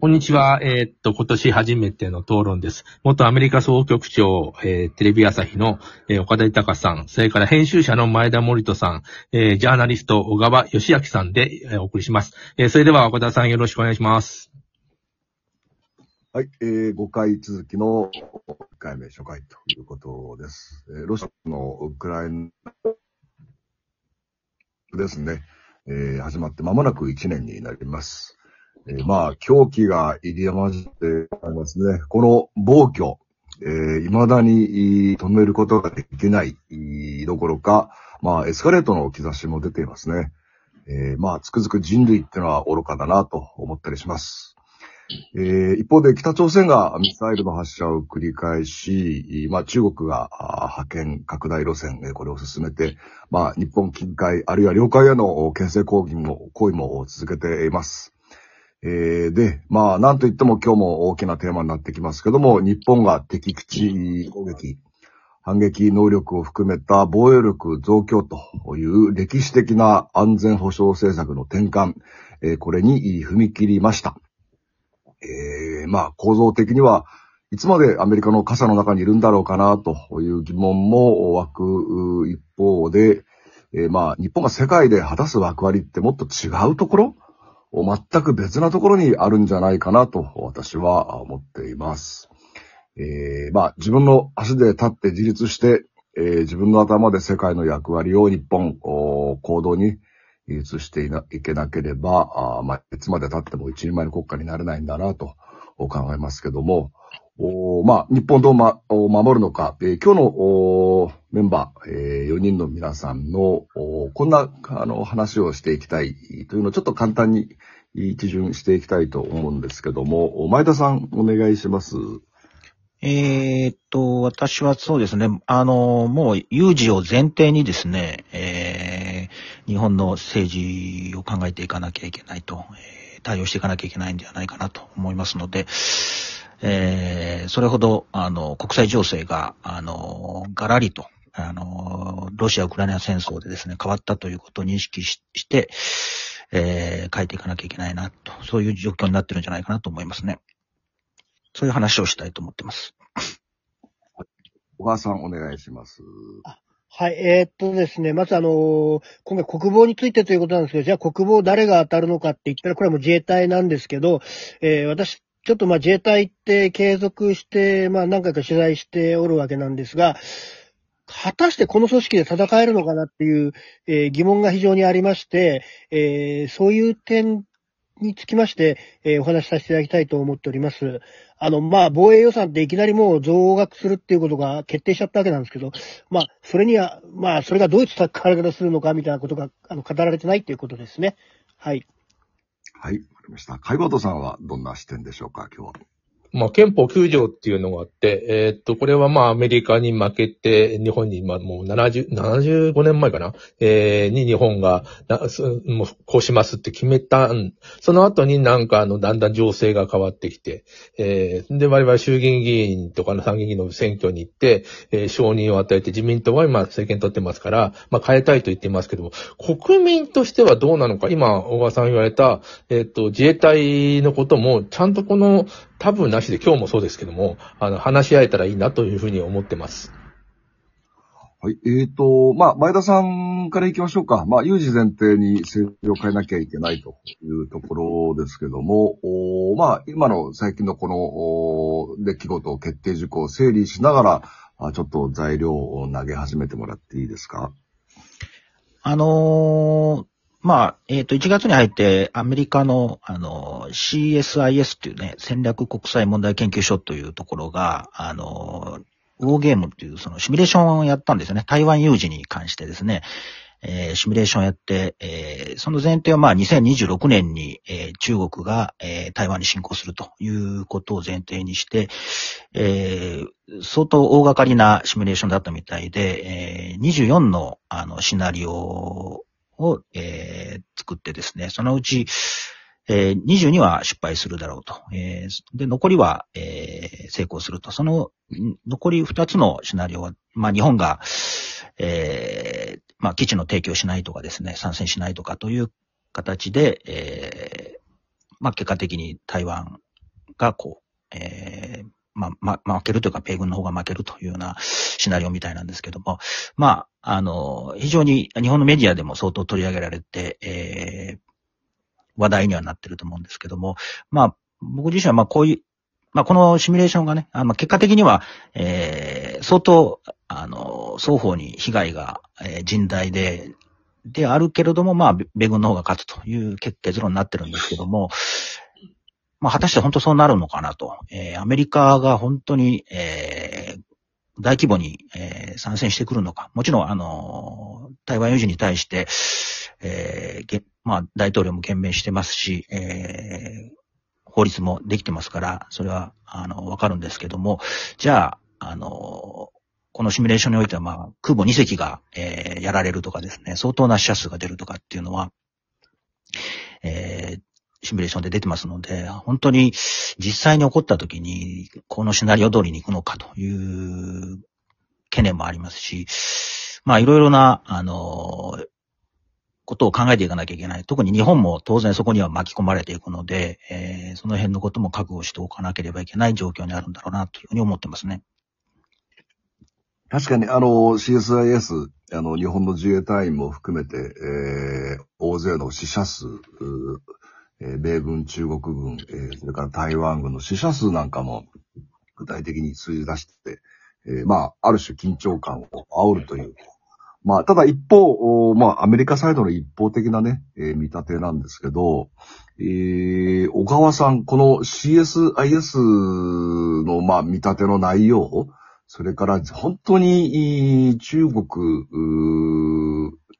こんにちは。えーっと、今年初めての討論です。元アメリカ総局長、えーテレビ朝日の、えー岡田豊さん、それから編集者の前田森人さん、えージャーナリスト小川義明さんで、えーお送りします。えーそれでは岡田さんよろしくお願いします。はい、えー、5回続きの1回目初回ということです。えーロシアのウクライナですね、えー始まって間もなく1年になります。えーまあ、狂気が入り混じってありますね。この暴挙、えー未だに止めることができないどころか、まあ、エスカレートの兆しも出ていますね。えーまあ、つくづく人類ってのは愚かだなと思ったりします。えー一方で北朝鮮がミサイルの発射を繰り返し、まあ中国があー覇権拡大路線、えこれを進めて、まあ日本近海、あるいは領海への牽制攻撃も、行為も続けています。えーで、まあなんといっても今日も大きなテーマになってきますけども、日本が敵基地攻撃、反撃能力を含めた防衛力増強という歴史的な安全保障政策の転換、えーこれに踏み切りました。えーまあ構造的にはいつまでアメリカの傘の中にいるんだろうかなという疑問も湧く一方で、えーまあ日本が世界で果たす役割ってもっと違うところ全く別なところにあるんじゃないかなと私は思っています。えーまあ自分の足で立って自立して、えー自分の頭で世界の役割を日本行動に移していないけなければ、あまあ、いつまで経っても一人前の国家になれないんだなと考えますけども、おまあ、日本どう、ま、お守るのか、えー今日のメンバー、え4人の皆さんのこんなあの話をしていきたいというのをちょっと簡単に一巡していきたいと思うんですけども、前田さんお願いします。えーっと、私はそうですね、あの、もう有事を前提にですね、えー日本の政治を考えていかなきゃいけないと、え対応していかなきゃいけないんではないかなと思いますので、えーそれほど、あの、国際情勢が、あの、ガラリと、あの、ロシア・ウクライナ戦争でですね、変わったということを認識しして、えー変えていかなきゃいけないなと、そういう状況になってるんじゃないかなと思いますね。そういう話をしたいと思ってます。小川さんお願いします。はい、えーっとですね、まずあのー今回国防についてということなんですけど、じゃあ国防誰が当たるのかって言ったら、これはもう自衛隊なんですけど、えー私、ちょっとまあ自衛隊って継続して、まあ何回か取材しておるわけなんですが、果たしてこの組織で戦えるのかなっていう、えー疑問が非常にありまして、えーそういう点につきまして、えーお話しさせていただきたいと思っております。あの、まあ、防衛予算っていきなりもう増額するっていうことが決定しちゃったわけなんですけど、まあ、それには、まあ、それがどういった使い方するのかみたいなことが、あの、語られてないっていうことですね。はい。はい、わかりました。海馬さんはどんな視点でしょうか、今日は。まあ、憲法9条っていうのがあって、えーっと、これはまあ、アメリカに負けて、日本に、まあ、もう70、75年前かな？えー、に日本が、もう、こうしますって決めたん。その後になんか、あの、だんだん情勢が変わってきて、えー、で、我々衆議院議員とかの参議院議員の選挙に行って、えー承認を与えて自民党は今政権取ってますから、まあ、変えたいと言ってますけども、国民としてはどうなのか、今、小川さん言われた、えーっと、自衛隊のことも、ちゃんとこの、多分なしで今日もそうですけども、あの、話し合えたらいいなというふうに思ってます。はい。えーと、まあ、前田さんから行きましょうか。まあ、有事前提に政治を変えなきゃいけないというところですけども、おーまあ、今の最近のこの、おー出来事、決定事項を整理しながら、あちょっと材料を投げ始めてもらっていいですか？あのーまあ、えっ、と、1月に入ってアメリカの、あの CSIS っていうね、戦略国際問題研究所というところが、あのウォーゲームっていうそのシミュレーションをやったんですよね。台湾有事に関してですね。えーシミュレーションをやって、えーその前提はまあ2026年に、えー中国が、えー台湾に侵攻するということを前提にして、えー相当大掛かりなシミュレーションだったみたいで、えー24のあのシナリオを、えー作ってですね、そのうち、えー22は失敗するだろうと。えーで、残りは、えー成功すると。その、残り2つのシナリオは、まあ日本が、えーまあ基地の提供しないとかですね、参戦しないとかという形で、えーまあ結果的に台湾が、こう、えー、まあ、ま、負けるというか、米軍の方が負けるというようなシナリオみたいなんですけども、まあ、あの、非常に日本のメディアでも相当取り上げられて、えー、話題にはなってると思うんですけども、まあ、僕自身はまあこういう、まあこのシミュレーションがね、あまあ結果的には、えー、相当、あの、双方に被害が、えー、甚大で、であるけれども、まあ、米軍の方が勝つという結論になってるんですけども、まあ、果たして本当そうなるのかなと。えー、アメリカが本当に、えー、大規模に、えー、参戦してくるのか。もちろん、あの、台湾有事に対して、えー、まあ、大統領も懸命してますし、えー、法律もできてますから、それは、あの、わかるんですけども、じゃあ、あの、このシミュレーションにおいては、まあ、空母2隻が、えー、やられるとかですね、相当な死者数が出るとかっていうのは、えー、シミュレーションで出てますので、本当に実際に起こった時に、このシナリオ通りに行くのかという懸念もありますし、まあいろいろな、あの、ことを考えていかなきゃいけない。特に日本も当然そこには巻き込まれていくので、えー、その辺のことも覚悟しておかなければいけない状況にあるんだろうなというふうに思ってますね。確かに、あの、CSIS、あの、日本の自衛隊員も含めて、えー、大勢の死者数、えー、米軍、中国軍、えー、それから台湾軍の死者数なんかも具体的に数字出して、えー、まあ、ある種緊張感を煽るという。まあ、ただ一方、まあ、アメリカサイドの一方的なね、えー、見立てなんですけど、えー、小川さん、この CSIS の、まあ、見立ての内容、それから本当に中国、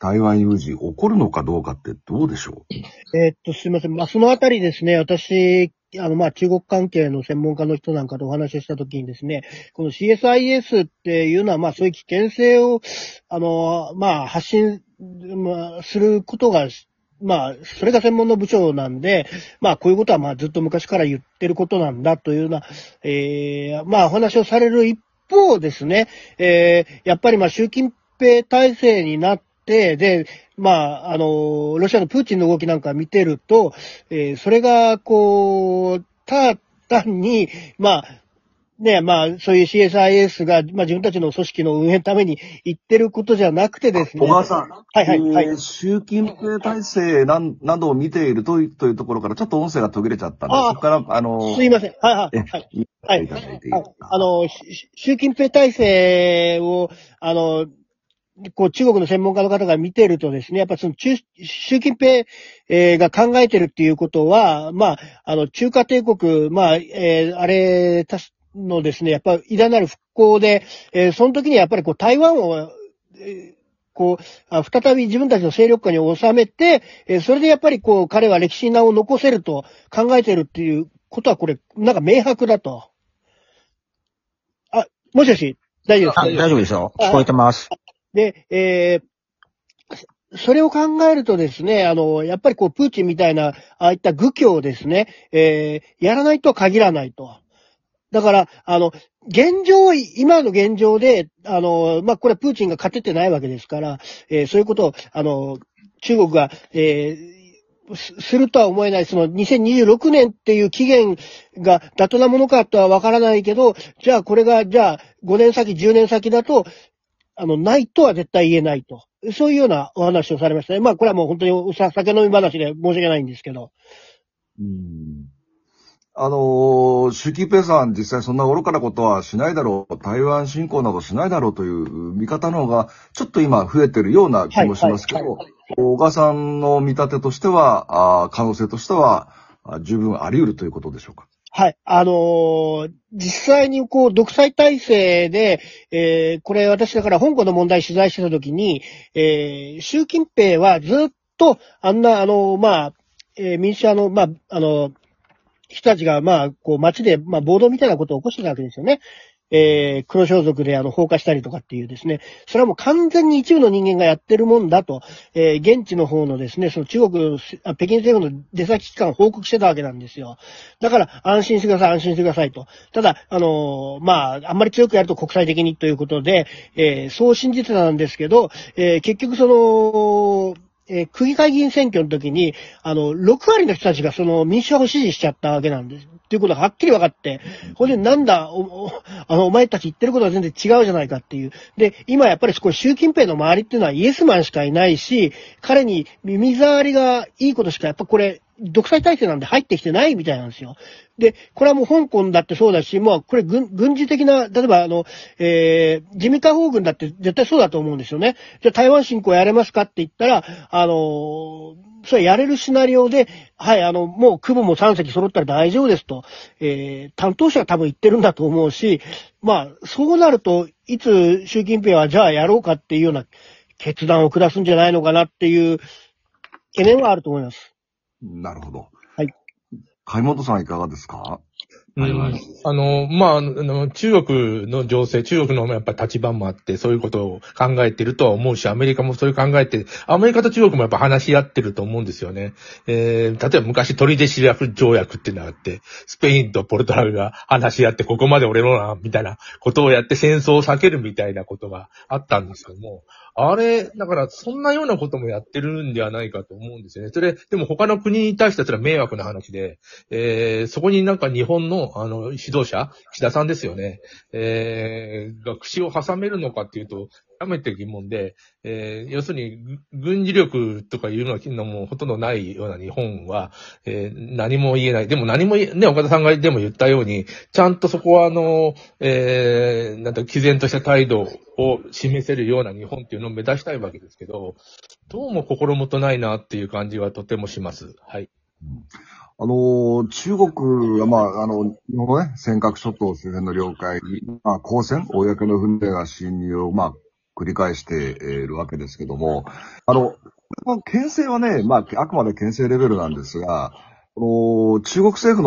台湾有事起こるのかどうかってどうでしょう？えー、っと、すいません。まあ、そのあたりですね、私、あの、まあ、中国関係の専門家の人なんかとお話ししたときにですね、この CSIS っていうのは、まあ、そういう危険性を、あの、まあ、発信、まあ、することが、まあ、それが専門の部長なんで、まあ、こういうことは、まあ、ずっと昔から言ってることなんだというような、ええー、まあ、お話をされる一方ですね、ええー、やっぱり、まあ、習近平体制になって、で、まあ、あの、ロシアのプーチンの動きなんか見てると、えー、それが、こう、ただ単に、まあ、ね、まあ、そういう CSIS が、まあ自分たちの組織の運営のために言ってることじゃなくてですね。小川さん。はいはい、はい。習近平体制ななどを見ているというというところから、ちょっと音声が途切れちゃったんで、そこから、あのすいません。はいはい。はい。はい。あの、習近平体制を、あの、こう中国の専門家の方が見てるとですね、やっぱその中、習近平、えー、が考えてるっていうことは、まあ、あの、中華帝国、まあ、えー、あれ、たすのですね、やっぱ偉大なる復興で、えー、その時にやっぱりこう台湾を、えー、こう、再び自分たちの勢力下に収めて、えそれでやっぱりこう、彼は歴史に名を残せると考えてるっていうことはこれ、なんか明白だと。あ、もしもし、大丈夫ですか？大丈夫ですよ。聞こえてます。で、えー、それを考えるとですね、あの、やっぱりこう、プーチンみたいな、ああいった愚教をですね、えー、やらないとは限らないと。だから、あの、現状、今の現状で、あの、まあ、これはプーチンが勝ててないわけですから、えー、そういうことを、あの、中国が、えー、するとは思えない、その2026年っていう期限が妥当なものかとはわからないけど、じゃあこれが、じゃあ5年先、10年先だと、あの、ないとは絶対言えないと。そういうようなお話をされましたね。まあ、これはもう本当に酒飲み話で申し訳ないんですけど。うん。あのー、習近平さん実際そんな愚かなことはしないだろう、台湾侵攻などしないだろうという見方の方が、ちょっと今増えてるような気もしますけど、はいはいはい、小川さんの見立てとしては、あ可能性としては、十分あり得るということでしょうか？はい。あのー、実際にこう、独裁体制で、えー、これ私だから香港の問題取材してた時に、えー、習近平はずっと、あんな、あの、まあ、えー、民主派の、まあ、あの、人たちが、まあ、こう、街で、まあ、暴動みたいなことを起こしてたわけですよね。えー、黒装束であの放火したりとかっていうですね、それはもう完全に一部の人間がやってるもんだと、えー、現地の方のですね、その中国、北京政府の出先機関を報告してたわけなんですよ。だから安心してください、安心してくださいと。ただ、あのー、まあ、あんまり強くやると国際的にということで、えー、そう信じてたんですけど、えー、結局その、えー、区議会議員選挙の時に、あの、6割の人たちがその民主派を支持しちゃったわけなんです。っていうことがはっきり分かって、ほんでなんだ、お、あの、お前たち言ってることは全然違うじゃないかっていう。で、今やっぱりこれ習近平の周りっていうのはイエスマンしかいないし、彼に耳障りがいいことしかやっぱこれ、独裁体制なんで入ってきてないみたいなんですよ。で、これはもう香港だってそうだし、もうこれ軍軍事的な、例えばあの、えー、自民解放軍だって絶対そうだと思うんですよね。じゃあ台湾侵攻やれますかって言ったら、あのーそれやれるシナリオで、はい、あの、もう区分も3隻揃ったら大丈夫ですと、えー、担当者は多分言ってるんだと思うし、まあ、そうなると、いつ習近平はじゃあやろうかっていうような決断を下すんじゃないのかなっていう懸念はあると思います。なるほど。はい。海本さんいかがですか？うんあの、まあ、あの、中国の情勢、中国のやっぱり立場もあって、そういうことを考えてるとは思うし、アメリカもそういう考えて、アメリカと中国もやっぱ話し合ってると思うんですよね。えー、例えば昔トリデシラフ条約っていうのがあって、スペインとポルトガルが話し合って、ここまで俺のな、みたいなことをやって戦争を避けるみたいなことがあったんですけども、あれ、だから、そんなようなこともやってるんではないかと思うんですよね。それ、でも他の国に対してはそれは迷惑な話で、えー、そこになんか日本の、あの、指導者、岸田さんですよね。えー、が口を挟めるのかっていうと、めて疑問で、えー、要するに、軍事力とかいうののもほとんどないような日本は、えー、何も言えない。でも何も言え、ね、岡田さんがでも言ったように、ちゃんとそこはあの、えー、なんて、毅然とした態度を示せるような日本っていうのを目指したいわけですけど、どうも心もとないなっていう感じはとてもします。はい。あの、中国は、まあ、あの、日本のね、尖閣諸島周辺の領海に、まあ、公船、公の船が侵入を、まあ、繰り返しているわけですけども、あの、牽制はね、まあ、あくまで牽制レベルなんですが、この中国政府の